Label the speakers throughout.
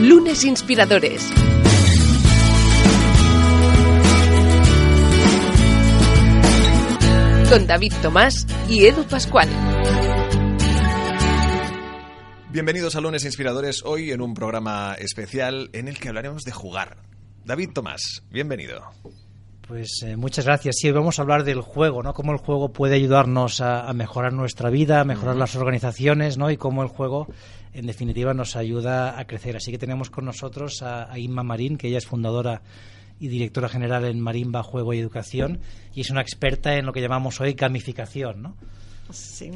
Speaker 1: Lunes Inspiradores. Con David Tomás y Edu Pascual.
Speaker 2: Bienvenidos a Lunes Inspiradores, hoy en un programa especial en el que hablaremos de jugar. David Tomás, bienvenido.
Speaker 3: Pues eh, muchas gracias. Sí, vamos a hablar del juego, ¿no? Cómo el juego puede ayudarnos a, a mejorar nuestra vida, a mejorar las organizaciones, ¿no? Y cómo el juego, en definitiva, nos ayuda a crecer. Así que tenemos con nosotros a, Inma Marín, que ella es fundadora y directora general en Marimba Juego y Educación y es una experta en lo que llamamos hoy gamificación, ¿no?
Speaker 4: Sí.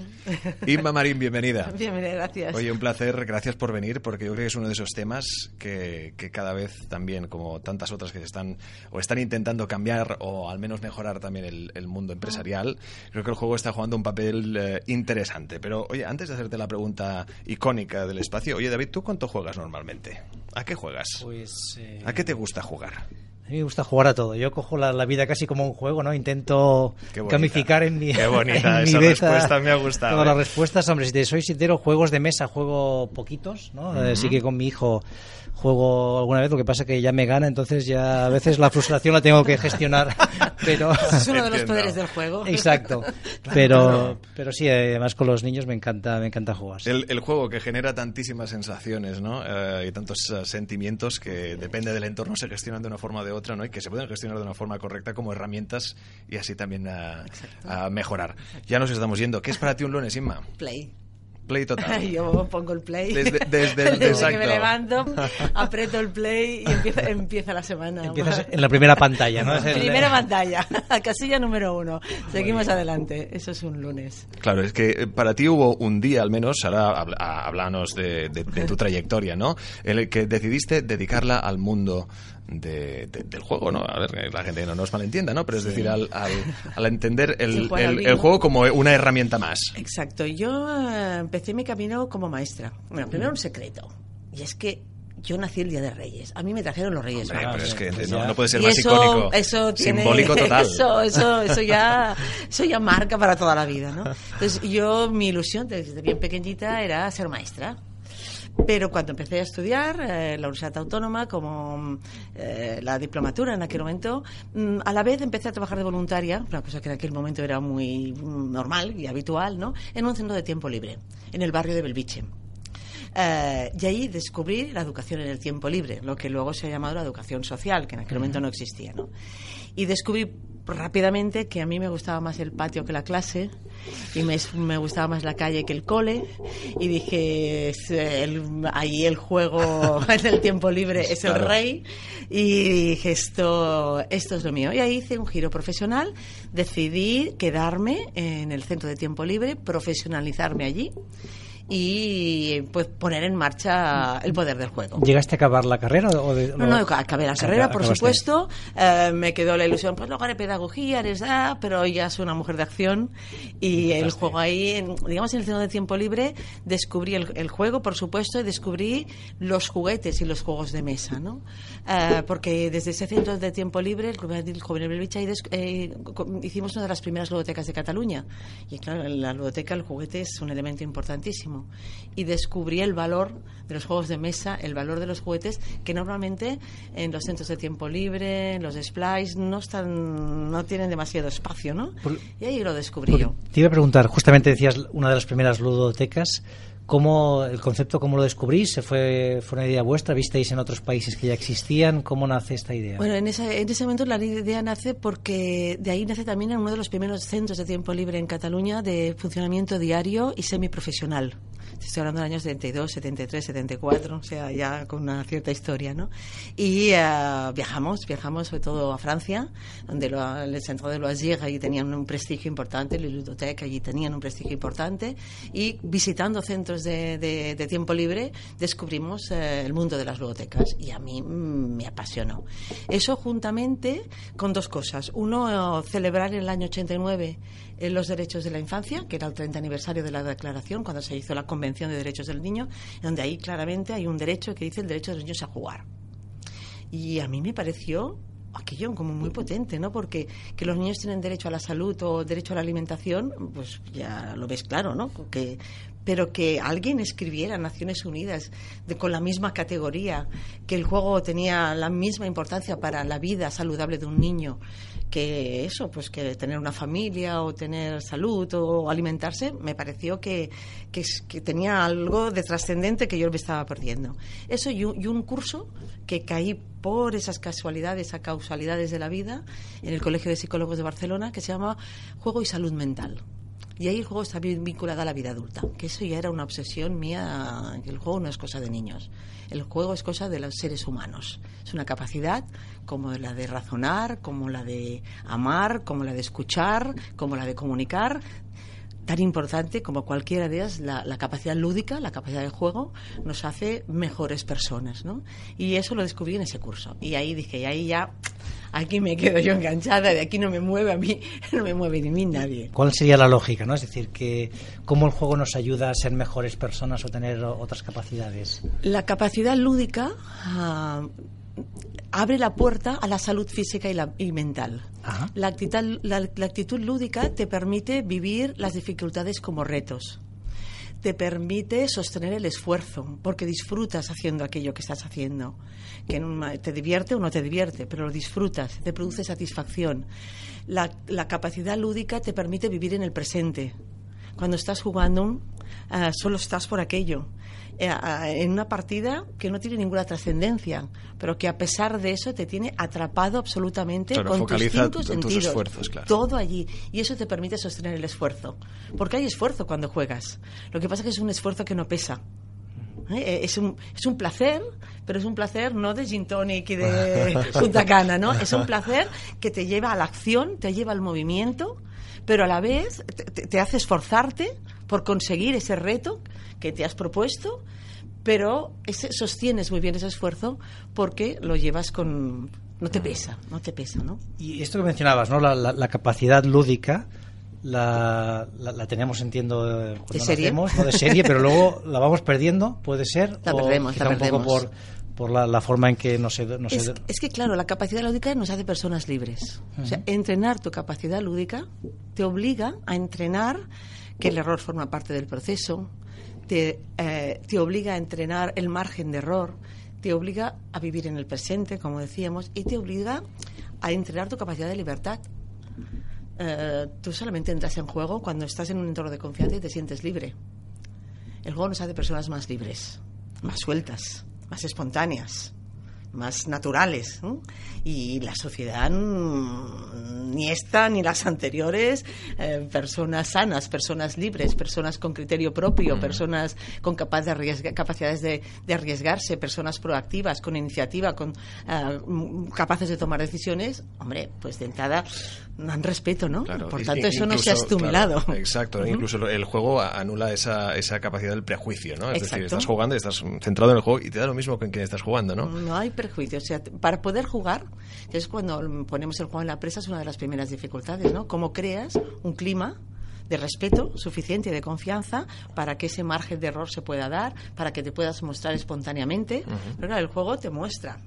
Speaker 2: Inma Marín, bienvenida.
Speaker 4: Bienvenida, gracias.
Speaker 2: Oye, un placer, gracias por venir, porque yo creo que es uno de esos temas que, que cada vez también, como tantas otras que se están o están intentando cambiar o al menos mejorar también el, el mundo empresarial, creo que el juego está jugando un papel eh, interesante. Pero, oye, antes de hacerte la pregunta icónica del espacio, oye, David, ¿tú cuánto juegas normalmente? ¿A qué juegas?
Speaker 3: Pues eh,
Speaker 2: ¿A qué te gusta jugar?
Speaker 3: Mí me gusta jugar a todo. Yo cojo la, la vida casi como un juego, ¿no? Intento gamificar en mi
Speaker 2: Qué bonita,
Speaker 3: en mi
Speaker 2: esa
Speaker 3: beta
Speaker 2: respuesta me ha gustado,
Speaker 3: Todas
Speaker 2: ¿eh?
Speaker 3: las respuestas, hombre, si te soy sincero, juegos de mesa juego poquitos, ¿no? Eh, sí que con mi hijo juego alguna vez, lo que pasa que ya me gana, entonces ya a veces la frustración la tengo que gestionar, pero
Speaker 4: es uno de los
Speaker 2: Entiendo.
Speaker 4: poderes del juego.
Speaker 3: exacto. Pero pero sí, además con los niños me encanta me encanta jugar. sí.
Speaker 2: El, el juego que genera tantísimas sensaciones ¿no? Eh, y tantos eh, sentimientos que depende del entorno se gestionan de una forma o de otra ¿no? y que se pueden gestionar de una forma correcta como herramientas y así también a, a mejorar. Ya nos estamos yendo. ¿Qué es para ti un lunes, Inma?
Speaker 4: Play.
Speaker 2: Play total.
Speaker 4: Yo pongo el play.
Speaker 2: Desde- desde el-
Speaker 4: que
Speaker 2: exacto.
Speaker 4: me levanto, aprieto el play y empieza, empieza la semana.
Speaker 3: Empiezas en la primera pantalla, ¿no? Es el-
Speaker 4: Primera pantalla, casilla número uno. Seguimos adelante. Eso es un lunes.
Speaker 2: Claro, es que eh, para ti hubo un día al menos, ahora habl- a- háblanos de, de- de tu trayectoria, ¿no? En el que decidiste dedicarla al mundo de- de- del juego, ¿no? A ver, que la gente no nos malentienda, ¿no? Pero es decir, al, al- al entender el,
Speaker 4: Sí,
Speaker 2: el- juego como una herramienta más.
Speaker 4: Exacto. Yo eh, empecé mi camino como maestra. Bueno, primero un secreto. Y es que yo nací el Día de Reyes. A mí me trajeron los Reyes
Speaker 2: Hombre,
Speaker 4: Magos.
Speaker 2: pero es que no, puede ser
Speaker 4: Y
Speaker 2: más
Speaker 4: eso,
Speaker 2: icónico.
Speaker 4: eso tiene,
Speaker 2: Simbólico total.
Speaker 4: Eso, eso, eso ya, eso ya marca para toda la vida, ¿no? Entonces yo mi ilusión desde bien pequeñita era ser maestra. Pero cuando empecé a estudiar eh, la Universidad Autónoma, como eh, la diplomatura en aquel momento, mm, a la vez empecé a trabajar de voluntaria, una cosa que en aquel momento era muy mm, normal y habitual, ¿no? En un centro de tiempo libre, en el barrio de Belviche. Eh, y ahí descubrí la educación en el tiempo libre, lo que luego se ha llamado la educación social, que en aquel momento no existía. ¿no? Y descubrí rápidamente que a mí me gustaba más el patio que la clase y me, me gustaba más la calle que el cole y dije es el- ahí el juego en el tiempo libre es el rey y dije esto esto es lo mío y ahí hice un giro profesional decidí quedarme en el centro de tiempo libre profesionalizarme allí y pues poner en marcha el poder del juego.
Speaker 3: ¿Llegaste a acabar la carrera? O de-
Speaker 4: No, no, acabé la carrera, por
Speaker 3: acabaste.
Speaker 4: supuesto. Eh, me quedó la ilusión, pues luego haré pedagogía, haré esa, pero ya soy una mujer de acción. Y el juego ahí, en- digamos, en el centro de tiempo libre, descubrí el, el juego, por supuesto, y descubrí los juguetes y los juegos de mesa, ¿no? Eh, porque desde ese centro de tiempo libre, el Club Infantil Joven des- eh, hicimos una de las primeras ludotecas de Cataluña. Y claro, en la ludoteca el juguete es un elemento importantísimo. Y descubrí el valor de los juegos de mesa, el valor de los juguetes, que normalmente en los centros de tiempo libre, en los displays, no están, no tienen demasiado espacio, ¿no?
Speaker 3: Por-
Speaker 4: y ahí lo descubrí yo.
Speaker 3: Te iba a preguntar, justamente decías una de las primeras ludotecas, ¿cómo el concepto cómo lo descubrís? ¿Se fue, ¿Fue una idea vuestra? ¿Visteis en otros países que ya existían? ¿Cómo nace esta idea?
Speaker 4: Bueno, en ese, en ese momento la idea nace porque de ahí nace también uno de los primeros centros de tiempo libre en Cataluña de funcionamiento diario y semiprofesional. Estoy hablando de años 72, 73, 74, o sea, ya con una cierta historia, ¿no? Y eh, viajamos, viajamos sobre todo a Francia, donde lo, el centro de Loisirs allí tenían un prestigio importante, la Ludoteca allí tenían un prestigio importante, y visitando centros de, de- de tiempo libre descubrimos eh, el mundo de las ludotecas y a mí mm, me apasionó. Eso juntamente con dos cosas. Uno, eh, celebrar el año 89 eh, los derechos de la infancia, que era el 30 aniversario de la declaración, cuando se hizo la Convención de Derechos del Niño, donde ahí claramente hay un derecho que dice el derecho de los niños a jugar. Y a mí me pareció aquello como muy potente, ¿no? Porque que los niños tienen derecho a la salud o derecho a la alimentación, pues ya lo ves claro, ¿no? Que, pero que alguien escribiera Naciones Unidas con la misma categoría, que el juego tenía la misma importancia para la vida saludable de un niño, que eso, pues que tener una familia o tener salud o alimentarse, me pareció que, que, tenía algo de trascendente que yo me estaba perdiendo. Eso y un, curso que caí por esas casualidades, a causalidades de la vida, en el Colegio de Psicólogos de Barcelona, que se llama Juego y Salud Mental. Y ahí el juego está bien vinculado a la vida adulta, que eso ya era una obsesión mía, que el juego no es cosa de niños, el juego es cosa de los seres humanos. Es una capacidad como la de razonar, como la de amar, como la de escuchar, como la de comunicar, tan importante como cualquiera de ellas, la, la, capacidad lúdica, la capacidad de juego, nos hace mejores personas, ¿no? Y eso lo descubrí en ese curso. Y ahí dije, y ahí ya aquí me quedo yo enganchada, de aquí no me mueve a mí, no me mueve ni mí nadie.
Speaker 3: ¿Cuál sería la lógica, no? Es decir, que cómo el juego nos ayuda a ser mejores personas o tener otras capacidades.
Speaker 4: La capacidad lúdica ah, abre la puerta a la salud física y, la, mental. La actitud, la actitud lúdica te permite vivir las dificultades como retos te permite sostener el esfuerzo, porque disfrutas haciendo aquello que estás haciendo. Que te divierte o no te divierte, pero lo disfrutas, te produce satisfacción. La, capacidad lúdica te permite vivir en el presente. Cuando estás jugando, uh, solo estás por aquello. Eh, en una partida que no tiene ninguna trascendencia, pero que a pesar de eso te tiene atrapado absolutamente con tus cinco sentidos.
Speaker 2: esfuerzos,
Speaker 4: Todo allí. Y eso te permite sostener el esfuerzo. Porque hay esfuerzo cuando juegas. Lo que pasa es que es un esfuerzo que no pesa. ¿Eh? Es, un, es un placer, pero es un placer no de gin tonic y de Punta Cana, ¿no? Es un placer que te lleva a la acción, te lleva al movimiento, pero a la vez te hace esforzarte por conseguir ese reto que te has propuesto, pero ese, sostienes muy bien ese esfuerzo porque lo llevas con... No te pesa, no te pesa, ¿no?
Speaker 3: Y esto que mencionabas, ¿no? La, capacidad lúdica la, la, tenemos, entiendo,
Speaker 4: de serie,
Speaker 3: no de serie, pero luego la vamos perdiendo, puede ser.
Speaker 4: La perdemos, la perdemos.
Speaker 3: Un poco por, por la, forma en que nos...
Speaker 4: es, es, que, claro, la capacidad lúdica nos hace personas libres. O sea, entrenar tu capacidad lúdica te obliga a entrenar que el error forma parte del proceso, te, eh, te obliga a entrenar el margen de error, te obliga a vivir en el presente, como decíamos, y te obliga a entrenar tu capacidad de libertad. Eh, tú solamente entras en juego cuando estás en un entorno de confianza y te sientes libre. El juego nos hace personas más libres, más sueltas, más espontáneas más naturales. Y la sociedad, ni esta ni las anteriores, eh, personas sanas, personas libres, personas con criterio propio, mm. personas con capaz de capacidades de, arriesgarse, personas proactivas, con iniciativa, con eh, capaces de tomar decisiones, hombre, pues de entrada dan respeto, ¿no? Por tanto, eso no se ha estimulado.
Speaker 2: exacto, incluso el juego anula esa, esa capacidad del prejuicio, ¿no? Es decir, estás jugando y estás centrado en el juego y te da lo mismo con quien estás jugando, ¿no?
Speaker 4: No hay o sea, para poder jugar, que es cuando ponemos el juego en la presa, es una de las primeras dificultades, ¿no? Cómo creas un clima de respeto suficiente y de confianza para que ese margen de error se pueda dar, para que te puedas mostrar espontáneamente. Pero claro, el juego te muestra.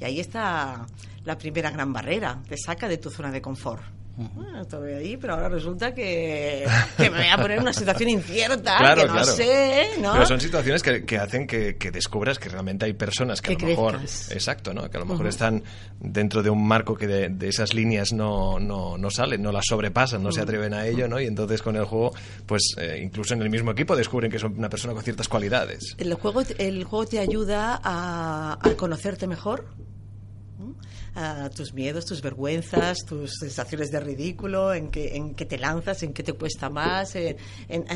Speaker 4: Y ahí está la primera gran barrera, te saca de tu zona de confort. Bueno, estoy ahí, pero ahora resulta que, me voy a poner en una situación incierta, que no sé, ¿no?
Speaker 2: Pero son situaciones que, hacen que, descubras que realmente hay personas que, a lo mejor... Exacto, ¿no? Que a lo mejor están dentro de un marco que de, esas líneas no, no, no, salen, no las sobrepasan, no se atreven a ello, ¿no? Y entonces con el juego, pues eh, incluso en el mismo equipo descubren que son una persona con ciertas cualidades.
Speaker 4: El juego, el juego te ayuda a, a conocerte mejor, tus miedos, tus vergüenzas, tus sensaciones de ridículo, en qué en que te lanzas, en qué te cuesta más, eh,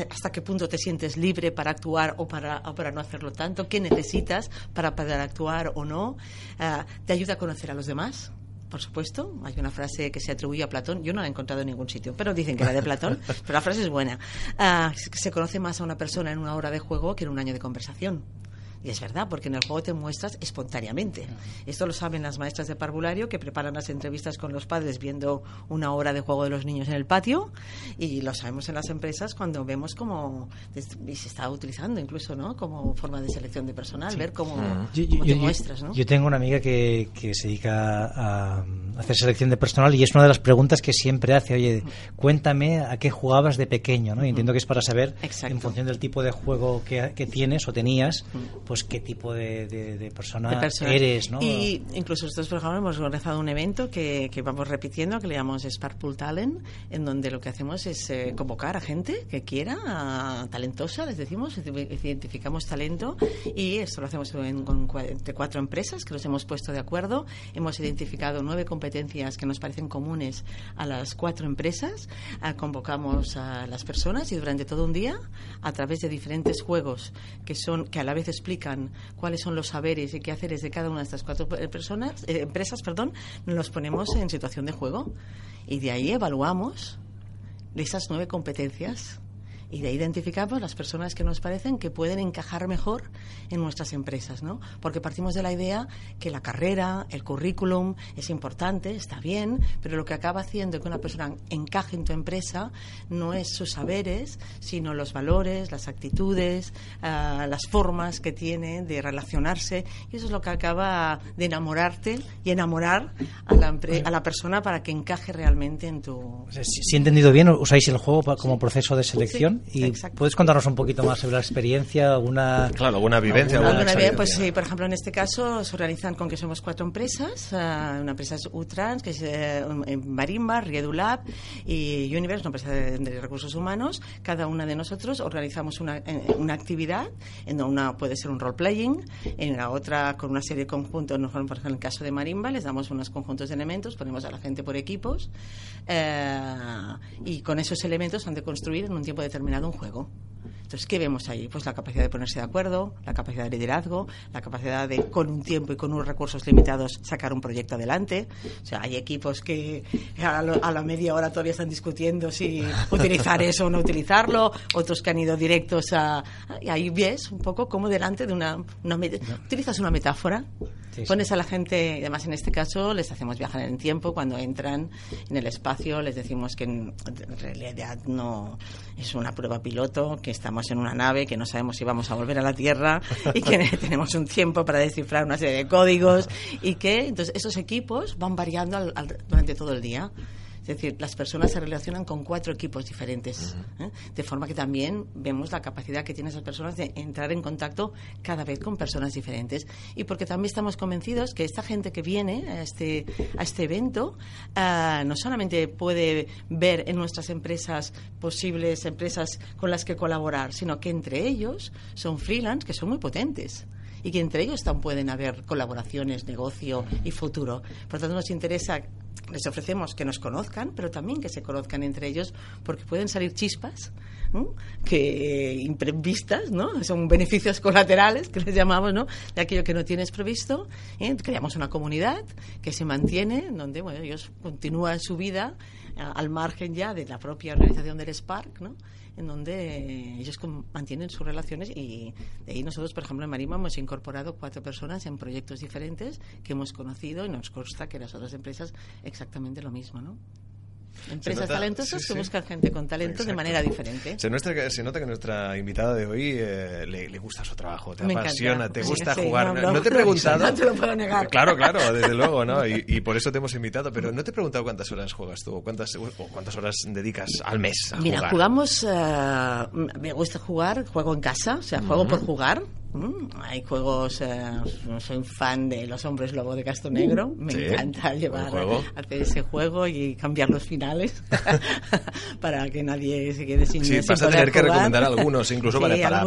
Speaker 4: hasta qué punto te sientes libre para actuar o para, para no hacerlo tanto, qué necesitas para poder actuar o no. Ah, te ayuda a conocer a los demás por supuesto. Hay una frase que se atribuye a Platón. Yo no la he encontrado en ningún sitio, pero dicen que era de Platón. pero la frase es buena. Ah, se conoce más a una persona en una hora de juego que en un año de conversación. Y es verdad, porque en el juego te muestras espontáneamente. Esto lo saben las maestras de parvulario que preparan las entrevistas con los padres viendo una hora de juego de los niños en el patio y lo sabemos en las empresas cuando vemos cómo y se está utilizando incluso ¿no? como forma de selección de personal, ver cómo, te muestras. ¿no?
Speaker 3: Yo tengo una amiga que, que se dedica a hacer selección de personal y es una de las preguntas que siempre hace, oye, cuéntame a qué jugabas de pequeño, ¿no? Y entiendo que es para saber, en función del tipo de juego que, tienes o tenías, pues qué tipo de, de, persona, eres, ¿no?
Speaker 4: Y incluso nosotros, por ejemplo, hemos organizado un evento que, que vamos repitiendo, que le llamamos Sparkpool Talent, en donde lo que hacemos es eh, convocar a gente que quiera, talentosa, les decimos, identificamos talento y esto lo hacemos en, con, entre cuatro empresas que nos hemos puesto de acuerdo. Hemos identificado nueve competencias que nos parecen comunes a las cuatro empresas. Ah, convocamos a las personas y durante todo un día, a través de diferentes juegos que son que a la vez explican cuáles son los saberes y qué haceres de cada una de estas cuatro personas, eh, empresas, perdón, nos ponemos en situación de juego. Y de ahí evaluamos esas nueve competencias y de identificamos las personas que nos parecen que pueden encajar mejor en nuestras empresas, ¿no? Porque partimos de la idea que la carrera, el currículum es importante, está bien, pero lo que acaba haciendo que una persona encaje en tu empresa no es sus saberes, sino los valores, las actitudes, ah, las formas que tiene de relacionarse y eso es lo que acaba de enamorarte y enamorar a la, a la persona para que encaje realmente en tu...
Speaker 3: Si, he entendido bien, usáis el juego como proceso de selección. ¿Y puedes contarnos un poquito más sobre la experiencia? Alguna,
Speaker 2: claro, alguna vivencia.
Speaker 4: pues sí, por ejemplo, en este caso se organizan con que somos cuatro empresas. Uh, una empresa es Utrans, que es uh, Marimba, Riedulab y Universe, una empresa de, recursos humanos. Cada una de nosotros organizamos una, eh, una actividad, en una puede ser un role-playing, en la otra con una serie de conjuntos, por ejemplo, en el caso de Marimba, les damos unos conjuntos de elementos, ponemos a la gente por equipos uh, y con esos elementos han de construir en un tiempo determinado un juego. Entonces, ¿qué vemos ahí? Pues la capacidad de ponerse de acuerdo, la capacidad de liderazgo, la capacidad de, con un tiempo y con unos recursos limitados, sacar un proyecto adelante. O sea, hay equipos que a, la media hora todavía están discutiendo si utilizar eso o no utilizarlo, otros que han ido directos a... Y ahí ves un poco cómo delante de una... una utilizas una metáfora Pones a la gente, además en este caso les hacemos viajar en el tiempo, cuando entran en el espacio les decimos que en realidad no es una prueba piloto, que estamos en una nave, que no sabemos si vamos a volver a la Tierra y que tenemos un tiempo para descifrar una serie de códigos y que entonces esos equipos van variando durante todo el día. Es decir, las personas se relacionan con cuatro equipos diferentes, ¿eh? de forma que también vemos la capacidad que tienen esas personas de entrar en contacto cada vez con personas diferentes. Y porque también estamos convencidos que esta gente que viene a este, a este evento ah, no solamente puede ver en nuestras empresas posibles empresas con las que colaborar, sino que entre ellos son freelance que son muy potentes y que entre ellos también pueden haber colaboraciones, negocio y futuro. Por lo tanto, nos interesa les ofrecemos que nos conozcan, pero también que se conozcan entre ellos, porque pueden salir chispas que imprevistas, ¿no? Son beneficios colaterales que les llamamos, ¿no? De aquello que no tienes previsto. ¿eh? Creamos una comunidad que se mantiene, donde bueno, ellos continúan su vida al margen ya de la propia organización del Spark, ¿no? en donde ellos mantienen sus relaciones y de ahí nosotros, por ejemplo, en Marima hemos incorporado cuatro personas en proyectos diferentes que hemos conocido y nos consta que las otras empresas exactamente lo mismo, ¿no? Empresas talentosas que buscan gente con talento de manera diferente.
Speaker 2: Se, nuestra, se, nota que nuestra invitada de hoy eh, le, gusta su trabajo, te apasiona, te gusta jugar. No, te he preguntado.
Speaker 4: No te lo puedo negar.
Speaker 2: Claro, claro, desde luego, ¿no? Y, por eso te hemos invitado. Pero no te he preguntado cuántas horas juegas tú, o cuántas, o cuántas horas dedicas al mes a
Speaker 4: Mira, jugamos. Eh, me gusta jugar, juego en casa, o sea, juego por jugar Mm, hay juegos, eh, soy fan de Los Hombres Lobo de Castro Negro, me encanta llevar, hacer ese juego y cambiar los finales para que nadie se quede sin
Speaker 2: Sí, vas a tener que recomendar algunos, incluso para, para,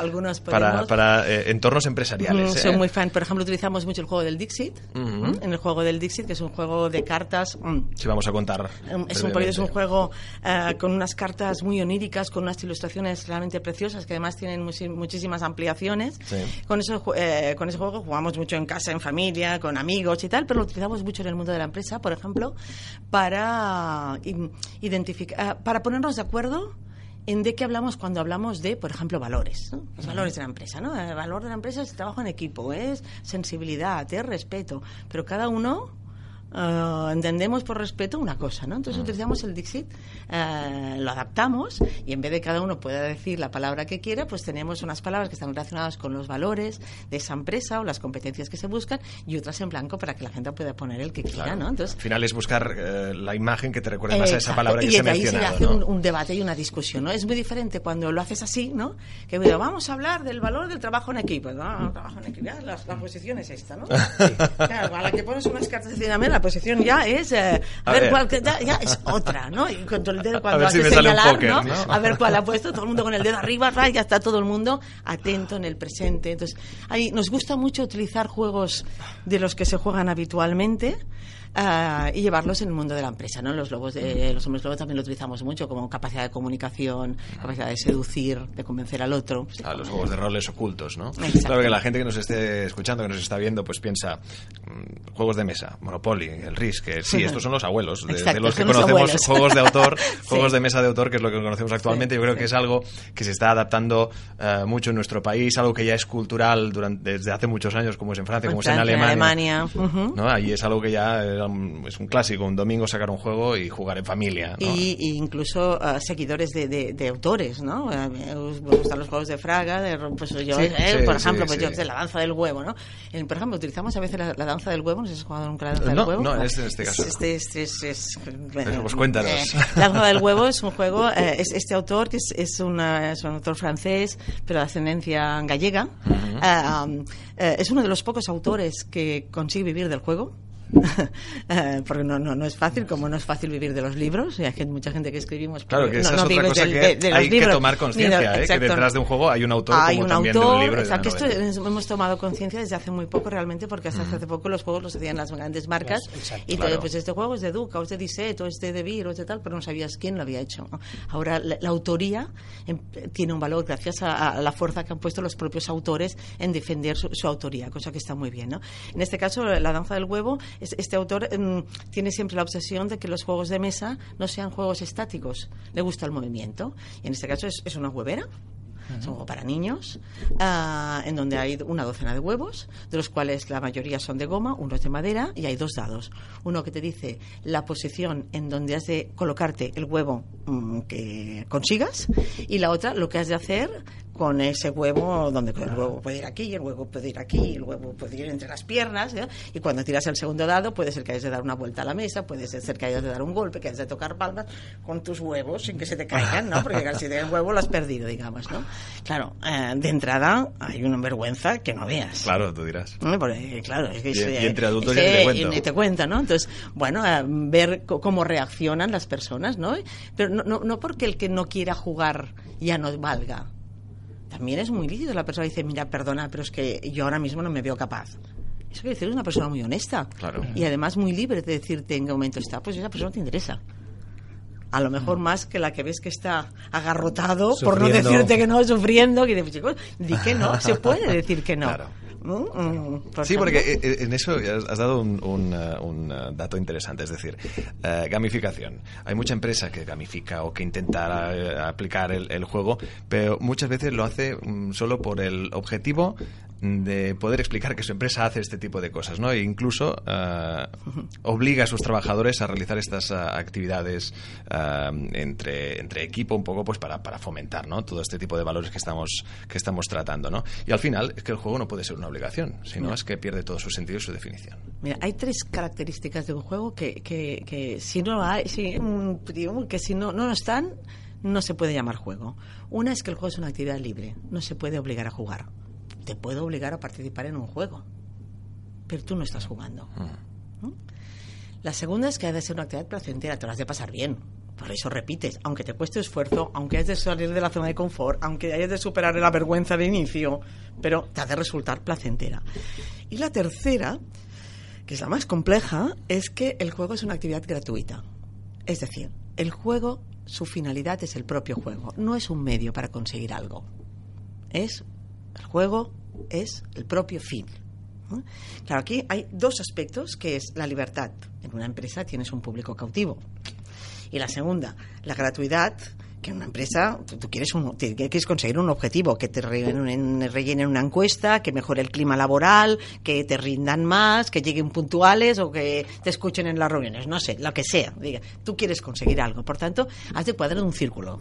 Speaker 4: algunos,
Speaker 2: para, para, eh, entornos empresariales.
Speaker 4: Mm, soy ¿eh? muy fan, por ejemplo, utilizamos mucho el juego del Dixit, en el juego del Dixit, que es un juego de cartas.
Speaker 2: Sí, vamos a contar.
Speaker 4: Es un, es un juego con unas cartas muy oníricas, con unas ilustraciones realmente preciosas, que además tienen muchísimas ampliaciones con, eso, eh, con ese juego jugamos mucho en casa, en familia, con amigos y tal, pero lo utilizamos mucho en el mundo de la empresa, por ejemplo, para identificar, para ponernos de acuerdo en de qué hablamos cuando hablamos de, por ejemplo, valores, los valores de la empresa, ¿no? El valor de la empresa es trabajo en equipo, es sensibilidad, es respeto, pero cada uno eh, entendemos por respeto una cosa, ¿no? Entonces utilizamos el Dixit, eh, lo adaptamos y en vez de cada uno pueda decir la palabra que quiera, pues tenemos unas palabras que están relacionadas con los valores de esa empresa o las competencias que se buscan y otras en blanco para que la gente pueda poner el que quiera, ¿no?
Speaker 2: Entonces, Al final es buscar eh, la imagen que te recuerde más a esa palabra que
Speaker 4: y
Speaker 2: se
Speaker 4: ha
Speaker 2: mencionado.
Speaker 4: Y hace un, un, debate y una discusión, ¿no? Es muy diferente cuando lo haces así, ¿no? Que bueno, vamos a hablar del valor del trabajo en equipo. ¿no? trabajo en equipo, la, la, posición es esta, ¿no? Sí. Claro, a la que pones unas cartas de la posición ya es, eh, a, a, ver, ver. Cuál, ya, ya, es otra, ¿no? Y con el dedo cuando
Speaker 2: a ver
Speaker 4: hace señalar. ¿no? A ver cuál ha puesto, todo el mundo con el dedo arriba, ya está todo el mundo atento en el presente. Entonces, ahí nos gusta mucho utilizar juegos de los que se juegan habitualmente. Uh, y llevarlos en el mundo de la empresa, ¿no? Los lobos de los hombres lobos también lo utilizamos mucho como capacidad de comunicación, capacidad de seducir, de convencer al otro.
Speaker 2: A los juegos de roles ocultos, ¿no?
Speaker 4: Exacto.
Speaker 2: Claro que la gente que nos esté escuchando, que nos está viendo, pues piensa mmm, juegos de mesa, Monopoly, el Risk, que sí, estos son los abuelos, de,
Speaker 4: Exacto,
Speaker 2: de los que conocemos
Speaker 4: abuelos.
Speaker 2: juegos de autor,
Speaker 4: Sí.
Speaker 2: juegos de mesa de autor, que es lo que conocemos actualmente.
Speaker 4: Sí,
Speaker 2: Yo creo
Speaker 4: sí.
Speaker 2: que es algo que se está adaptando uh, mucho en nuestro país, algo que ya es cultural durante, desde hace muchos años, como es en Francia,
Speaker 4: En
Speaker 2: como
Speaker 4: Francia,
Speaker 2: es
Speaker 4: en
Speaker 2: en Alemania. ¿no? Ahí es algo que ya era un- es un clásico, un domingo sacar un juego y jugar en familia. ¿no?
Speaker 4: Y, y incluso ah, seguidores de, de- de autores, ¿no? Eh, Me gustan los juegos de Fraga, de, pues yo,
Speaker 2: Sí,
Speaker 4: eh,
Speaker 2: sí,
Speaker 4: por
Speaker 2: sí,
Speaker 4: ejemplo, pues
Speaker 2: sí.
Speaker 4: yo, de la danza del huevo, ¿no? En- por ejemplo, utilizamos a veces la, la danza del huevo, no sé si has jugado nunca la danza
Speaker 2: No,
Speaker 4: del huevo.
Speaker 2: no, este- en este caso no.
Speaker 4: Este, este es, es-
Speaker 2: Pero, pues, cuéntanos.
Speaker 4: eh, la danza del huevo es un juego, eh, es este autor que es, es, una- es un autor francés, pero de ascendencia gallega. Eh, um, eh, es uno de los pocos autores que consigue vivir del juego. Porque no, no, no es fácil, como no es fácil vivir de los libros. Y hay gente- mucha gente que escribimos.
Speaker 2: Claro,
Speaker 4: porque
Speaker 2: que
Speaker 4: no-
Speaker 2: esa
Speaker 4: no
Speaker 2: es otra
Speaker 4: vives
Speaker 2: cosa
Speaker 4: del-
Speaker 2: que
Speaker 4: de- de
Speaker 2: hay que
Speaker 4: libros,
Speaker 2: tomar
Speaker 4: ni de-
Speaker 2: conciencia, ¿eh? que
Speaker 4: exacto.
Speaker 2: detrás de un juego hay un autor
Speaker 4: Hay
Speaker 2: como
Speaker 4: un
Speaker 2: también de
Speaker 4: autor,
Speaker 2: un libro. y de
Speaker 4: exacto, esto hemos tomado conciencia desde hace muy poco realmente, porque hasta hace poco los juegos los hacían las grandes marcas.
Speaker 3: Exacto.
Speaker 4: y te-
Speaker 2: Claro.
Speaker 4: pues este juego es de Duca, o es de Disset, o es de De Beer, o es de tal, pero no sabías quién lo había hecho. ¿no? Ahora la, la autoría em, tiene un valor gracias a, a la fuerza que han puesto los propios autores en defender su, su autoría, cosa que está muy bien. ¿no? En este caso, la danza del huevo, este autor em, tiene siempre la obsesión de que los juegos de mesa no sean juegos estáticos. Le gusta el movimiento. Y en este caso es, es una huevera. Es un juego para niños, ah, en donde hay una docena de huevos, de los cuales la mayoría son de goma, uno es de madera, y hay dos dados. Uno que te dice la posición en donde has de colocarte el huevo mm, que consigas, y la otra lo que has de hacer con ese huevo, donde el huevo puede ir aquí, el huevo puede ir aquí, el huevo puede ir entre las piernas, ¿eh? y cuando tiras el segundo dado puede ser que hayas de dar una vuelta a la mesa, puede ser que hayas de dar un golpe, que hayas de tocar palmas con tus huevos sin que se te caigan, ¿no? Porque si tienes huevo lo has perdido, digamos, ¿no? Claro, eh, de entrada hay una vergüenza que no veas.
Speaker 2: Claro, tú dirás.
Speaker 4: ¿no? Porque, claro, es que
Speaker 2: Y- y entre adultos
Speaker 4: es que-
Speaker 2: te cuento.
Speaker 4: y ni te cuenta, ¿no? Entonces, bueno, eh, ver cómo reaccionan las personas, ¿no? Pero no, no, no porque el que no quiera jugar ya no valga. También es muy lícito. La persona dice, mira, perdona, pero es que yo ahora mismo no me veo capaz. Eso quiere decir es una persona muy honesta.
Speaker 2: Claro.
Speaker 4: Y además muy libre de decirte en qué momento está. Pues esa persona te interesa. A lo mejor más que la que ves que está agarrotado, por no decirte que no, sufriendo, que dices, chicos, di que no, se puede decir que no.
Speaker 2: Claro.
Speaker 4: Mm, por
Speaker 2: Sí, porque eh, eh, en eso has dado un, un, eh, un, dato interesante, es decir, gamificación. Hay mucha empresa que gamifica o que intenta aplicar el, el juego, pero muchas veces lo hace mm, solo por el objetivo de poder explicar que su empresa hace este tipo de cosas, ¿no? E incluso eh, obliga a sus trabajadores a realizar estas eh, actividades eh, entre, entre equipo un poco pues para, para fomentar, ¿no? Todo este tipo de valores que estamos, que estamos tratando, ¿no? Y al final es que el juego no puede ser una obligación, sino es que pierde todo su sentido y su definición.
Speaker 4: Mira, hay tres características de un juego que, que, que si no hay, si, que si no, no están, no se puede llamar juego. Una es que el juego es una actividad libre, no se puede obligar a jugar. Te puede obligar a participar en un juego, pero tú no estás jugando. ¿Mm? La segunda es que ha de ser una actividad placentera, te lo has de pasar bien. Por eso repites, aunque te cueste esfuerzo, aunque hayas de salir de la zona de confort, aunque hayas de superar la vergüenza de inicio, pero te ha de resultar placentera. Y la tercera, que es la más compleja, es que el juego es una actividad gratuita. Es decir, el juego, su finalidad es el propio juego, no es un medio para conseguir algo. Es el juego es el propio fin. Claro, aquí hay dos aspectos, que es la libertad. En una empresa tienes un público cautivo. Y la segunda, la gratuidad, que una empresa, tú, quieres, un, conseguir un objetivo, que te rellenen, rellenen, una encuesta, que mejore el clima laboral, que te rindan más, que lleguen puntuales o que te escuchen en las reuniones, no sé, lo que sea. Diga, tú quieres conseguir algo, por tanto, has de cuadrar un círculo.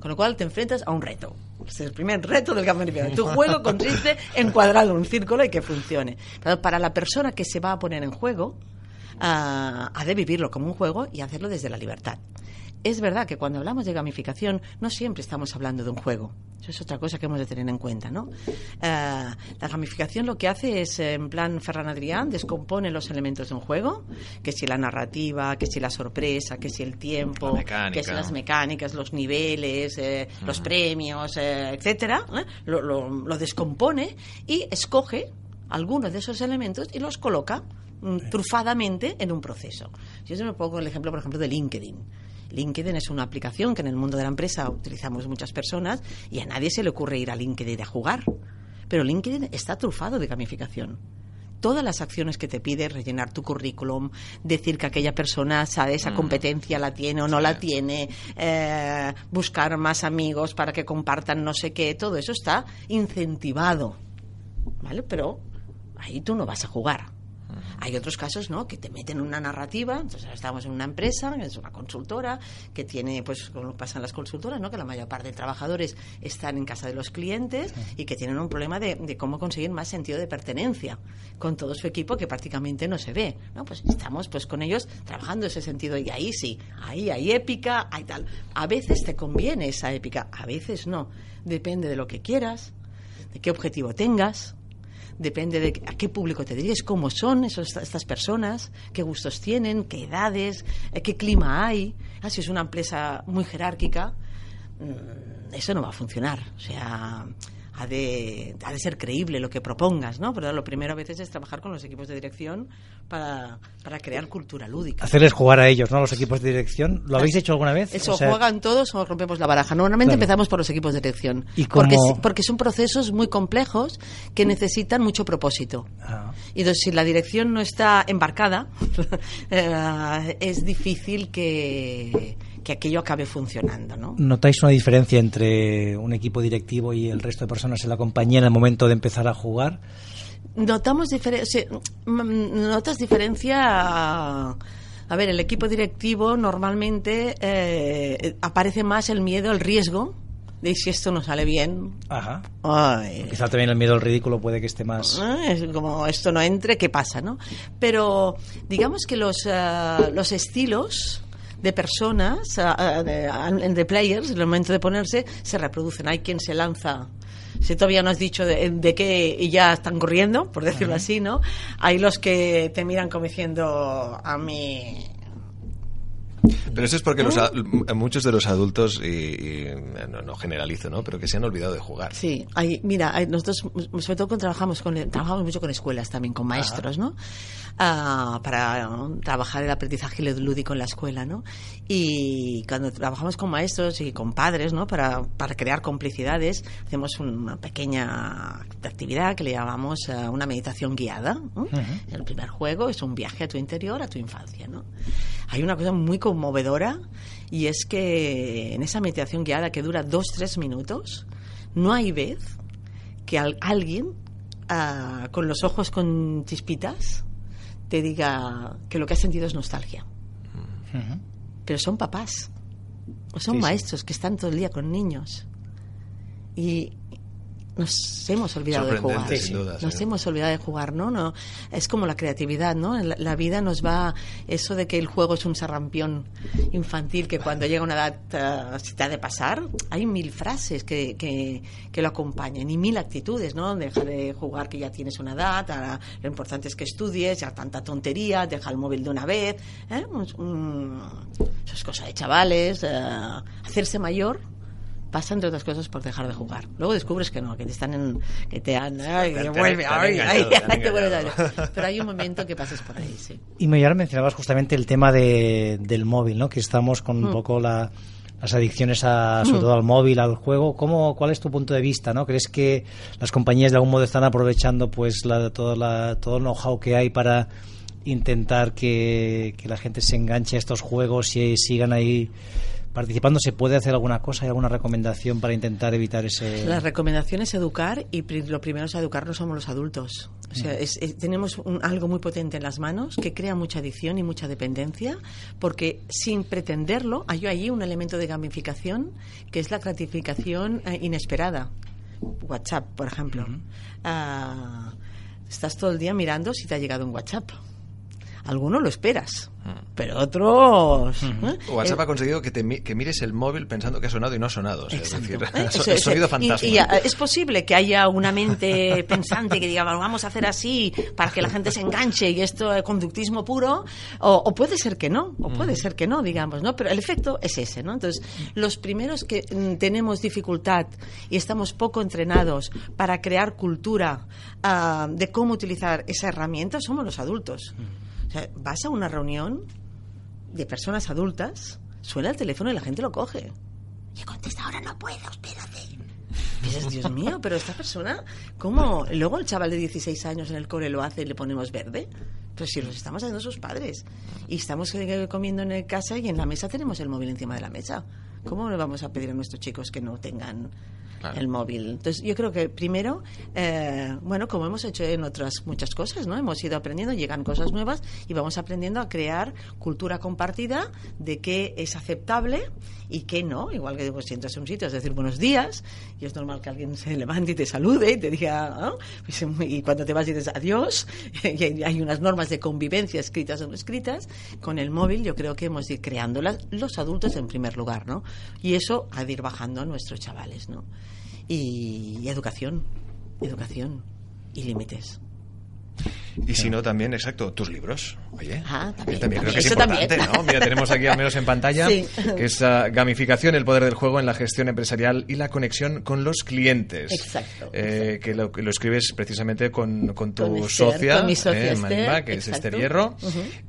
Speaker 4: Con lo cual te enfrentas a un reto. es el primer reto del campo Tu juego consiste en cuadrar un círculo y que funcione. Pero para la persona que se va a poner en juego, uh, ha de vivirlo como un juego y hacerlo desde la libertad es verdad que cuando hablamos de gamificación no siempre estamos hablando de un juego. Eso es otra cosa que hemos de tener en cuenta, ¿no? Eh, la gamificación lo que hace es, en plan Ferran Adrián, descompone los elementos de un juego, que si la narrativa, que si la sorpresa, que si el tiempo, que si las mecánicas, los niveles, eh, los premios, eh, etcétera, lo, lo descompone y escoge algunos de esos elementos y los coloca mm, trufadamente en un proceso. Yo me pongo el ejemplo, por ejemplo, de LinkedIn. LinkedIn es una aplicación que en el mundo de la empresa utilizamos muchas personas y a nadie se le ocurre ir a LinkedIn a jugar. Pero LinkedIn está trufado de gamificación todas las acciones que te pide, rellenar tu currículum, decir que aquella persona sabe esa mm. competencia la tiene o no la tiene, eh, buscar más amigos para que compartan no sé qué, todo eso está incentivado, ¿vale? Pero ahí tú no vas a jugar. Hay otros casos, ¿no? Que te meten una narrativa. Entonces, estamos en una empresa, es una consultora, que tiene, pues, como pasan las consultoras, ¿no? Que la mayor parte de trabajadores están en casa de los clientes y que tienen un problema de, cómo conseguir más sentido de pertenencia con todo su equipo que prácticamente no se ve, ¿no? Pues estamos, pues, con ellos trabajando ese sentido y ahí sí, ahí hay épica, hay tal. A veces te conviene esa épica, a veces no. Depende de lo que quieras, de qué objetivo tengas depende de a qué público te diriges, cómo son esos, estas personas, qué gustos tienen, qué edades, eh, qué clima hay. Ah, si es una empresa muy jerárquica, mm, eso no va a funcionar. O sea, ha de, ha de ser creíble lo que propongas, ¿no? Pero lo primero a veces es trabajar con los equipos de dirección para, para crear cultura lúdica.
Speaker 3: Hacerles jugar a ellos, ¿no? Los equipos de dirección. ¿Lo habéis hecho alguna vez?
Speaker 4: Eso, juegan todos o rompemos la baraja. Normalmente empezamos por los equipos de dirección. ¿Y porque, porque son procesos muy complejos que necesitan mucho propósito. Ah. Y entonces, si la dirección no está embarcada, eh, es difícil que que aquello acabe funcionando. ¿no?
Speaker 3: ¿Notáis una diferencia entre un equipo directivo y el resto de personas en la compañía en el momento de empezar a jugar?
Speaker 4: Notamos diferencia. notas diferencia. A ver, el equipo directivo normalmente eh, aparece más el miedo, el riesgo de si esto no sale bien.
Speaker 3: Ajá. Quizá también el miedo al ridículo puede que esté más.
Speaker 4: Eh, es como esto no entre, ¿qué pasa, no? Pero digamos que los, eh, los estilos de personas, de, players, en el momento de ponerse, se reproducen. Hay quien se lanza si todavía no has dicho de, qué y ya están corriendo, por decirlo así, ¿no? Hay los que te miran como diciendo a mí
Speaker 2: pero eso es porque los, muchos de los adultos, y, no, generalizo, ¿no? Pero que se han olvidado de jugar.
Speaker 4: Sí, hay, mira, nosotros, sobre todo cuando trabajamos, con, trabajamos mucho con escuelas también, con maestros, ¿no? Ah, para trabajar el aprendizaje lúdico en la escuela, ¿no? Y cuando trabajamos con maestros y con padres, ¿no? Para, para crear complicidades, hacemos una pequeña actividad que le llamamos eh, una meditación guiada. El primer juego es un viaje a tu interior, a tu infancia, ¿no? Hay una cosa muy conmovedora y es que en esa meditación guiada que dura dos, tres minutos, no hay vez que alguien ah, con los ojos con chispitas te diga que lo que ha sentido es nostalgia. Pero son papás, o son maestros que están todo el día con niños. Y, nos hemos olvidado de jugar. nos hemos olvidado de jugar, ¿no? no Es como la creatividad, ¿no? La, vida nos va. Eso de que el juego es un sarrampión infantil que cuando llega una edad uh, se te ha de pasar. Hay mil frases que, que, que, lo acompañan y mil actitudes, ¿no? Deja de jugar que ya tienes una edad, ahora lo importante es que estudies, ya tanta tontería, deja el móvil de una vez. ¿eh? eso es cosa de chavales. Eh, hacerse mayor pasa entre otras cosas por dejar de jugar. Luego descubres que no, que te están en, que te han, ay, que vuelve, ay, ay, pero hay un momento que pases por ahí, sí.
Speaker 3: Y me ahora mencionabas justamente el tema de, del móvil, ¿no? Que estamos con un mm. poco la, las adicciones a, sobre mm. todo al móvil, al juego. ¿Cómo, ¿Cuál es tu punto de vista? ¿no? ¿Crees que las compañías de algún modo están aprovechando pues la, todo, la, todo el know-how que hay para intentar que, que, la gente se enganche a estos juegos y sigan ahí participando, ¿se puede hacer alguna cosa? ¿Hay alguna recomendación para intentar evitar ese...?
Speaker 4: La recomendación es educar y lo primero es educarnos somos los adultos. O sea, es- es- tenemos un- algo muy potente en las manos que crea mucha adicción y mucha dependencia porque sin pretenderlo hay ahí un elemento de gamificación que es la gratificación eh, inesperada. WhatsApp, por ejemplo. Ah, estás todo el día mirando si te ha llegado un WhatsApp. Algunos lo esperas, pero otros... ¿eh?
Speaker 2: WhatsApp
Speaker 4: Eh,
Speaker 2: ha conseguido que, te mi- que mires el móvil pensando que ha sonado y no ha sonado. o sea, es decir,
Speaker 4: ¿Eh? Eso-
Speaker 2: el
Speaker 4: eso-
Speaker 2: sonido
Speaker 4: y-
Speaker 2: fantasma.
Speaker 4: Y, ah, es posible que haya una mente pensante que diga, "Bueno, vamos a hacer así para que la gente se enganche y esto es conductismo puro, o, o puede ser que no, o puede ser que no, digamos, ¿no? Pero el efecto es ese, ¿no? Entonces, los primeros que mm, tenemos dificultad y estamos poco entrenados para crear cultura ah, de cómo utilizar esa herramienta somos los adultos. O sea, vas a una reunión de personas adultas, suena el teléfono y la gente lo coge. Y contesta, ahora no puedo, espérate. Dices, Dios mío, pero esta persona, ¿cómo? Luego el chaval de 16 años en el cole lo hace y le ponemos verde. Pero si los estamos haciendo sus padres. Y estamos eh, comiendo en el casa y en la mesa tenemos el móvil encima de la mesa. ¿Cómo le vamos a pedir a nuestros chicos que no tengan El móvil? Entonces, yo creo que primero, eh, bueno, como hemos hecho en otras muchas cosas, ¿no? Hemos ido aprendiendo, llegan cosas nuevas y vamos aprendiendo a crear cultura compartida de qué es aceptable y qué no. Igual que pues, si entras a un sitio, es decir buenos días, y es normal que alguien se levante y te salude y te diga, ¿no? Pues, y cuando te vas dices adiós, y hay- unas normas de convivencia escritas o no escritas. Con el móvil yo creo que hemos ir creándolas los adultos en primer lugar, ¿no? Y eso ha de ir bajando a nuestros chavales, ¿no? Y, educación, educación y límites.
Speaker 2: Y si no, también, exacto, tus libros. Oye,
Speaker 4: Ah, también,
Speaker 2: yo también creo que es importante,
Speaker 4: también.
Speaker 2: ¿no? Mira, tenemos aquí al menos en pantalla
Speaker 4: Sí.
Speaker 2: que es ah, gamificación, el poder del juego en la gestión empresarial y la conexión con los clientes.
Speaker 4: Exacto,
Speaker 2: Eh, que lo, que lo escribes precisamente con, con tu
Speaker 4: Con Esther,
Speaker 2: socia,
Speaker 4: con mi socia
Speaker 2: eh,
Speaker 4: Esther,
Speaker 2: Manima, que es
Speaker 4: exacto.
Speaker 2: Esther Hierro,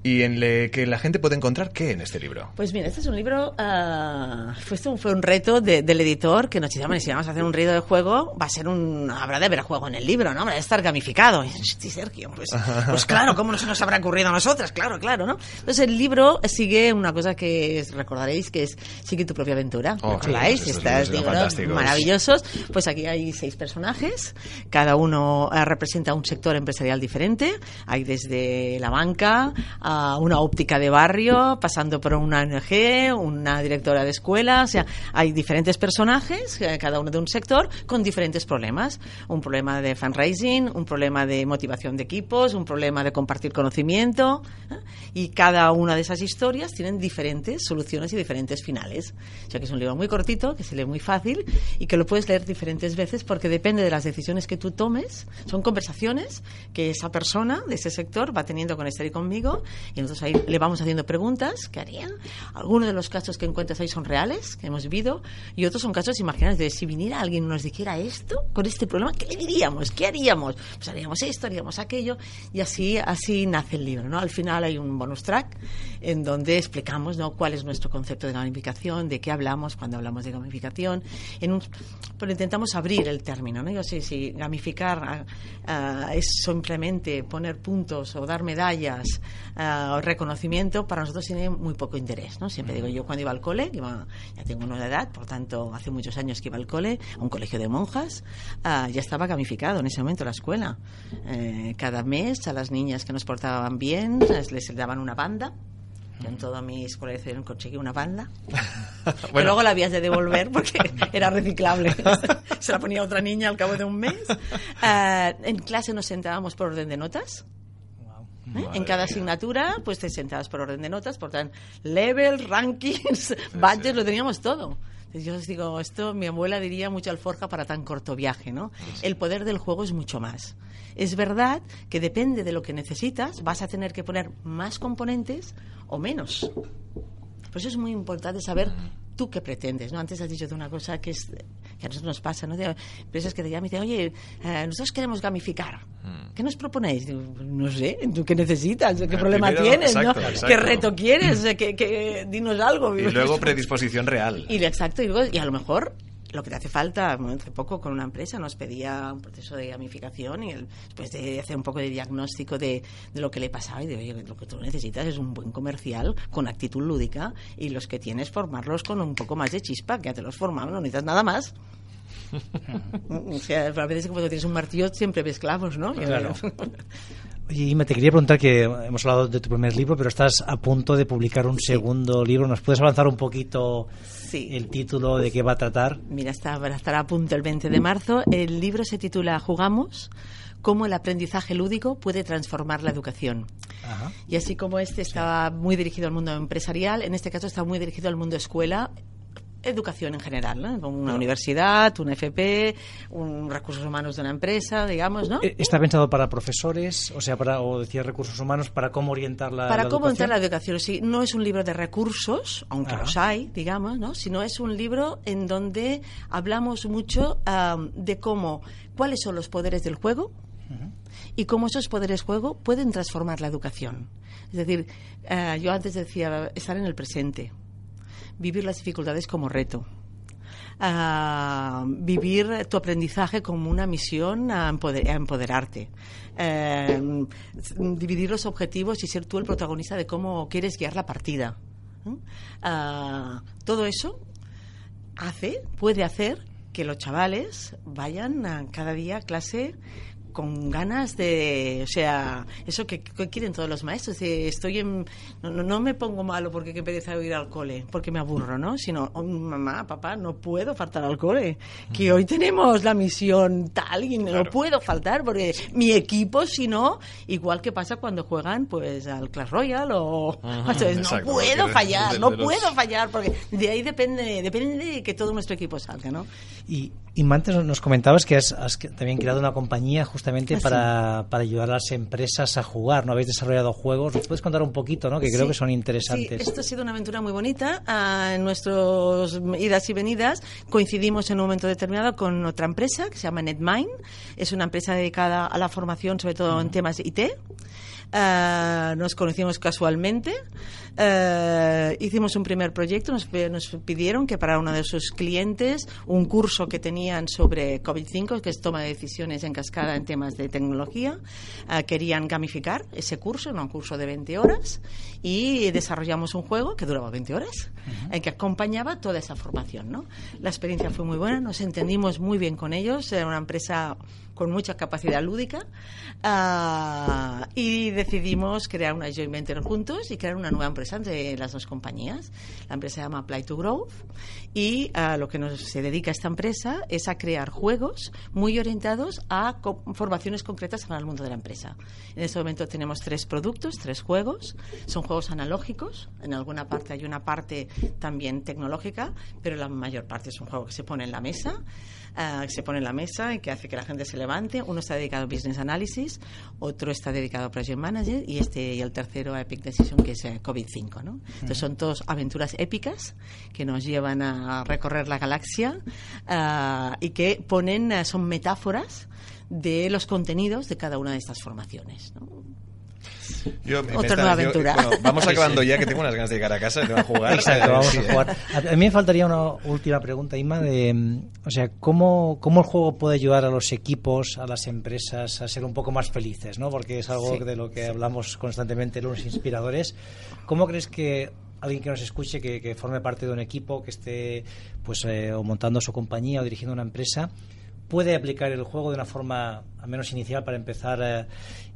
Speaker 2: y en le, que la gente puede encontrar qué en este libro.
Speaker 4: Pues mira, este es un libro, ah, fue, un reto de- del editor que nos decía, "Bueno, si vamos a hacer un reto de juego, va a ser un, habrá de haber juego en el libro, ¿no? Habrá de estar gamificado. Y, sí, Sergio, pues, pues claro, ¿cómo no se nos habrá ocurrido a nosotras? Claro, claro, ¿no? Entonces el libro sigue una cosa que es- recordaréis que es Sigue tu propia aventura.
Speaker 2: Oh,
Speaker 4: ¿Recordáis?
Speaker 2: sí,
Speaker 4: Estas maravillosos. Pues aquí hay seis personajes, cada uno eh, representa un sector empresarial diferente. Hay desde la banca a una óptica de barrio, pasando por una ONG, una directora de escuela. O sea, hay diferentes personajes, eh, cada uno de un sector, con diferentes problemas. Un problema de fundraising, un problema de motivación de equipos, un problema de compartir conocimiento. ¿eh? Y cada una de esas historias tienen diferentes soluciones y diferentes finales. O sea que es un libro muy cortito, que se lee muy fácil y que lo puedes leer diferentes veces porque depende de las decisiones que tú tomes. Son conversaciones que esa persona de ese sector va teniendo con Esther y conmigo y nosotros ahí le vamos haciendo preguntas que harían. Algunos de los casos que encuentras ahí son reales, que hemos vivido, y otros son casos imaginarios de si viniera alguien y nos dijera esto con este problema, ¿qué le diríamos? ¿Qué haríamos? Pues haríamos esto, haríamos aquello y así, así nace el libro. ¿no? Al final hay un bonus track en donde explicamos ¿no? cuál es nuestro concepto de gamificación, de qué hablamos cuando hablamos de gamificación, en un- pero intentamos abrir el término. ¿no? Yo sé si gamificar ah, es simplemente poner puntos o dar medallas ah, o reconocimiento, para nosotros tiene muy poco interés. ¿no? Siempre digo yo cuando iba al cole, iba- ya tengo una edad, por tanto hace muchos años que iba al cole, a un colegio de monjas, ah, ya estaba gamificado en ese momento la escuela. Eh, cada mes a las niñas que nos portaban bien les, les daban una banda. Yo en todos mis colegios conseguí una banda. Que luego la habías de devolver porque era reciclable. Se la ponía otra niña al cabo de un mes. Ah, en clase nos sentábamos por orden de notas. ¿eh? En cada asignatura, pues te sentabas por orden de notas, por tanto, level, rankings, badges, lo teníamos todo. Entonces, Yo os digo, esto mi abuela diría mucho alforja para tan corto viaje, ¿no? El poder del juego es mucho más. Es verdad que depende de lo que necesitas, vas a tener que poner más componentes o menos. Por eso es muy importante saber tú qué pretendes, ¿no? Antes has dicho de una cosa que, es, que a nosotros nos pasa, ¿no? De empresas que te llaman y dicen, oye, eh, nosotros queremos gamificar. ¿Qué nos proponéis? No sé, ¿tú qué necesitas? ¿Qué problema
Speaker 2: primero,
Speaker 4: tienes? ¿no?
Speaker 2: exacto, exacto.
Speaker 4: ¿Qué reto quieres? ¿Qué, qué- dinos algo.
Speaker 2: Y luego predisposición real.
Speaker 4: Y exacto, y, luego- y a lo mejor lo que te hace falta, hace poco con una empresa nos pedía un proceso de gamificación y después de hacer un poco de diagnóstico de, de lo que le pasaba y de, oye, lo que tú necesitas es un buen comercial con actitud lúdica y los que tienes formarlos con un poco más de chispa, que ya te los formamos, no necesitas nada más. o sea, a veces cuando tienes un martillo siempre ves clavos, ¿no?
Speaker 3: Claro. Oye, Ima, te quería preguntar que hemos hablado de tu primer libro, pero estás a punto de publicar un segundo libro. ¿Nos puedes avanzar un poquito
Speaker 4: Sí.
Speaker 3: el título de qué va a tratar?
Speaker 4: Mira, está, estará a punto el 20 de marzo. El libro se titula Jugamos, cómo el aprendizaje lúdico puede transformar la educación.
Speaker 3: Ajá.
Speaker 4: Y así como este estaba muy dirigido al mundo empresarial, en este caso está muy dirigido al mundo escuela, educación en general, ¿no? Una universidad, un FP, un recursos humanos de una empresa, digamos, ¿no?
Speaker 3: Eh, ¿Está pensado para profesores, o sea, para, o decía recursos humanos, para cómo orientar la
Speaker 4: para
Speaker 3: la
Speaker 4: cómo entrar la educación. Sí, no es un libro de recursos, aunque
Speaker 3: Ajá.
Speaker 4: los hay, digamos, ¿no? Sino es un libro en donde hablamos mucho am, de cómo, cuáles son los poderes del juego y cómo esos poderes juego pueden transformar la educación. Es decir, eh, yo antes decía estar en el presente, vivir las dificultades como reto. ah, vivir tu aprendizaje como una misión a, empoder- a empoderarte. Eh, dividir los objetivos y ser tú el protagonista de cómo quieres guiar la partida. ¿Mm? Ah, todo eso hace, puede hacer que los chavales vayan a cada día a clase con ganas de, o sea, eso que, que quieren todos los maestros, de estoy en, no, no- no me pongo malo porque qué pereza de ir al cole, porque me aburro, ¿no? Sino, "Oh, mamá, papá, no puedo faltar al cole, que hoy tenemos la misión tal y no puedo faltar porque mi equipo, si no, igual que pasa cuando juegan pues al Clash Royale o, Entonces, no
Speaker 2: exacto,
Speaker 4: puedo fallar,
Speaker 2: de-
Speaker 4: no
Speaker 2: de los-
Speaker 4: puedo fallar porque de ahí depende, depende de que todo nuestro equipo salga, ¿no?
Speaker 3: Y, y antes nos comentabas que has, también creado una compañía justamente
Speaker 4: Ah,
Speaker 3: para, para ayudar a las empresas a jugar, ¿no? Habéis desarrollado juegos, ¿nos puedes contar un poquito, ¿no? Que creo
Speaker 4: Sí,
Speaker 3: que son
Speaker 4: Sí,
Speaker 3: interesantes.
Speaker 4: esto ha sido una aventura muy bonita. Ah, en nuestras idas y venidas coincidimos en un momento determinado con otra empresa que se llama NetMind. Es una empresa dedicada a la formación, sobre todo en temas de IT. Ah, nos conocimos casualmente. Ah, hicimos un primer proyecto. Nos, pidieron que para uno de sus clientes, un curso que tenían sobre COVID-5, que es toma de decisiones en cascada en temas de tecnología, ah, querían gamificar ese curso, no un curso de 20 horas, y desarrollamos un juego que duraba 20 horas, en que acompañaba toda esa formación. ¿no? La experiencia fue muy buena, nos entendimos muy bien con ellos, era una empresa con mucha capacidad lúdica ah, y decidimos crear una joint venture juntos y crear una nueva empresa entre las dos compañías. La empresa se llama Play to Growth y ah, lo que nos se dedica esta empresa es a crear juegos muy orientados a co- formaciones concretas para el mundo de la empresa. En este momento tenemos tres productos, tres juegos. Son juegos analógicos. En alguna parte hay una parte también tecnológica, pero la mayor parte es un juego que se pone en la mesa, que se pone en la mesa y que hace que la gente se levante. Uno está dedicado a Business Analysis, otro está dedicado a Project Manager y este y el tercero a Epic Decision, que es eh, COVID-5. ¿no? Entonces son todas aventuras épicas que nos llevan a recorrer la galaxia ah, y que ponen, eh, son metáforas de los contenidos de cada una de estas formaciones. ¿no?
Speaker 2: Yo-
Speaker 4: Otra
Speaker 2: está-
Speaker 4: nueva
Speaker 2: yo-
Speaker 4: aventura.
Speaker 2: bueno, vamos acabando ya, que tengo unas ganas de llegar a casa, de a jugar.
Speaker 3: Exacto, vamos
Speaker 2: Sí,
Speaker 3: a jugar. A a mí me faltaría una última pregunta, Inma, de, mm, o sea, ¿cómo, ¿cómo el juego puede ayudar a los equipos, a las empresas a ser un poco más felices, ¿no? Porque es algo
Speaker 4: Sí,
Speaker 3: de lo que hablamos constantemente los inspiradores. ¿Cómo crees que alguien que nos escuche, que, que forme parte de un equipo, que esté pues eh, o montando su compañía o dirigiendo una empresa, puede aplicar el juego de una forma al menos inicial para empezar eh,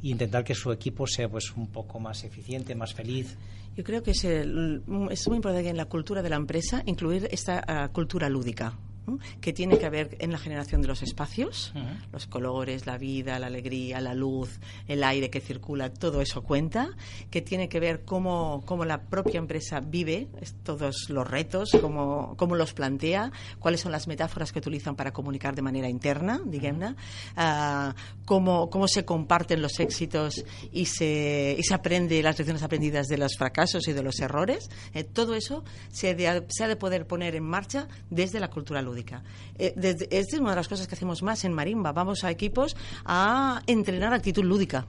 Speaker 3: e intentar que su equipo sea pues un poco más eficiente, más feliz?
Speaker 4: Yo creo que es, el- es muy importante en la cultura de la empresa incluir esta ah, cultura lúdica. ¿No? que tiene que ver en la generación de los espacios, los colores, la vida, la alegría, la luz, el aire que circula, todo eso cuenta, que tiene que ver cómo, cómo la propia empresa vive todos los retos, cómo, cómo los plantea, cuáles son las metáforas que utilizan para comunicar de manera interna, digamos, ah, cómo, cómo se comparten los éxitos y se, y se aprende las lecciones aprendidas de los fracasos y de los errores. Eh, todo eso se de, se ha de poder poner en marcha desde la cultura lúdica. Eh, desde- esta es una de las cosas que hacemos más en Marimba. Vamos a equipos a entrenar actitud lúdica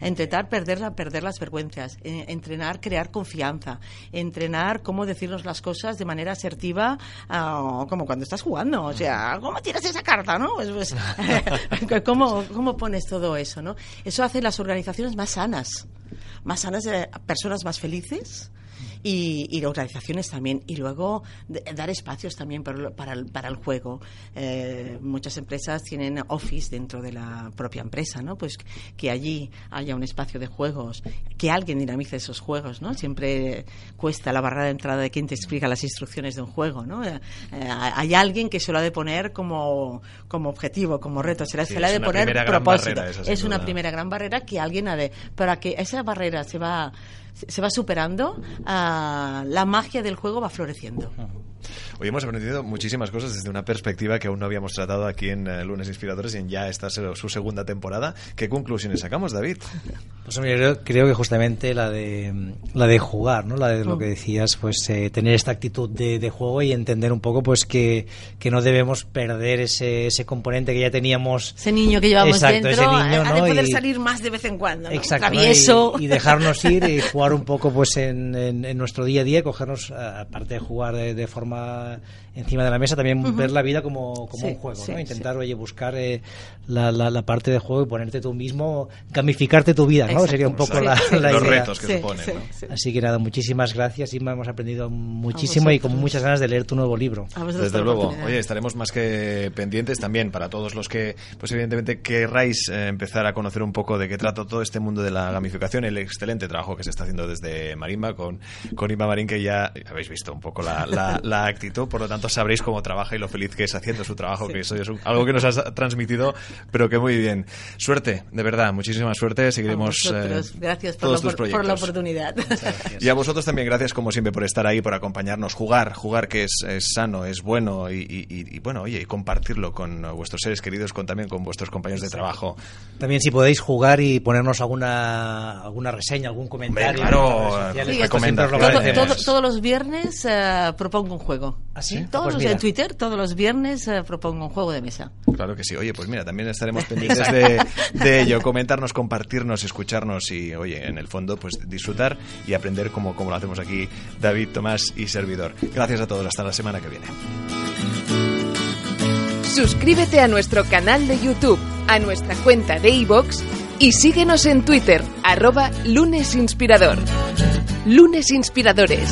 Speaker 4: entrenar, perder, perder las vergüenzas, eh, entrenar, crear confianza, entrenar cómo decirnos las cosas de manera asertiva, ah, como cuando estás jugando. O sea, ¿cómo tiras esa carta, no? Pues, pues, ¿cómo, ¿Cómo pones todo eso, no? Eso hace las organizaciones más sanas, más sanas, eh, personas más felices y, y organizaciones también. Y luego de- dar espacios también para, para, el, para el juego. Eh, muchas empresas tienen office dentro de la propia empresa, ¿no? Pues que allí haya un espacio de juegos, que alguien dinamice esos juegos, ¿no? Siempre cuesta la barrera de entrada de quien te explica las instrucciones de un juego, ¿no? Eh, eh, hay alguien que se lo ha de poner como, como objetivo, como reto, se,
Speaker 2: Sí,
Speaker 4: se le ha de poner propósito.
Speaker 2: barrera
Speaker 4: es una primera gran barrera que alguien ha de para que esa barrera se va se va superando ah, la magia del juego va floreciendo
Speaker 2: Hoy hemos aprendido muchísimas cosas desde una perspectiva que aún no habíamos tratado aquí en eh, Lunes Inspiradores y en ya esta se- su segunda temporada. ¿Qué conclusiones sacamos, David?
Speaker 3: Pues hombre, yo creo que justamente la de la de jugar, ¿no? La de lo que decías, pues eh, tener esta actitud de, de juego y entender un poco, pues que, que no debemos perder ese, ese componente que ya teníamos.
Speaker 4: ese niño que llevamos
Speaker 3: Exacto,
Speaker 4: dentro
Speaker 3: ese niño,
Speaker 4: ha de
Speaker 3: ¿no?
Speaker 4: poder
Speaker 3: Y-
Speaker 4: salir más de vez en cuando ¿no?
Speaker 3: Exacto, ¿no? y, y dejarnos ir y jugar un poco pues en, en- en nuestro día a día, cogernos, a- aparte de jugar de, de forma Uh. Encima de la mesa, también ver la vida como, como
Speaker 4: Sí,
Speaker 3: un juego,
Speaker 4: sí,
Speaker 3: ¿no?
Speaker 4: sí.
Speaker 3: Intentar, oye, buscar eh, la, la, la parte de juego y ponerte tú mismo, gamificarte tu vida, ¿no?
Speaker 4: Exacto.
Speaker 3: Sería un poco la,
Speaker 4: sí.
Speaker 3: la
Speaker 2: Los
Speaker 3: idea.
Speaker 2: retos que
Speaker 4: Sí,
Speaker 2: suponen.
Speaker 4: sí,
Speaker 2: ¿no?
Speaker 4: sí.
Speaker 3: Así que nada, muchísimas gracias, Inma, hemos aprendido muchísimo y con muchas ganas de leer tu nuevo libro.
Speaker 2: Desde luego. Oye, estaremos más que pendientes también para todos los que, pues evidentemente, querráis eh, empezar a conocer un poco de qué trata todo este mundo de la gamificación, el excelente trabajo que se está haciendo desde Marimba con, con Inma Marín, que ya habéis visto un poco la, la- la actitud, por lo tanto sabréis cómo trabaja y lo feliz que es haciendo su trabajo, que eso es un- algo que nos has transmitido, pero que muy bien. Suerte, de verdad, muchísima suerte. Seguiremos eh,
Speaker 4: gracias por
Speaker 2: todos
Speaker 4: la,
Speaker 2: tus
Speaker 4: por- por la oportunidad
Speaker 2: Y a vosotros también gracias como siempre por estar ahí, por acompañarnos, jugar, jugar que es, es sano, es bueno y, y- y- y, bueno, oye, y compartirlo con vuestros seres queridos, con también con vuestros compañeros de trabajo.
Speaker 3: También si podéis jugar y ponernos alguna alguna reseña, algún comentario.
Speaker 2: claro, Sí,
Speaker 3: pues lo.
Speaker 4: Todo- todos los viernes eh, propongo un juego
Speaker 3: ¿Ah, sí?
Speaker 4: Todos
Speaker 3: Pues
Speaker 4: los-
Speaker 3: mira.
Speaker 4: en Twitter todos los viernes eh, propongo un juego de mesa
Speaker 2: Claro que sí. Oye, pues mira, también estaremos pendientes de, de ello, comentarnos, compartirnos, escucharnos y, oye, en el fondo, pues disfrutar y aprender como, como lo hacemos aquí David, Tomás y servidor. Gracias a todos. Hasta la semana que viene.
Speaker 1: Suscríbete a nuestro canal de YouTube, a nuestra cuenta de iVoox y síguenos en Twitter, arroba lunesinspirador. Lunes Inspiradores.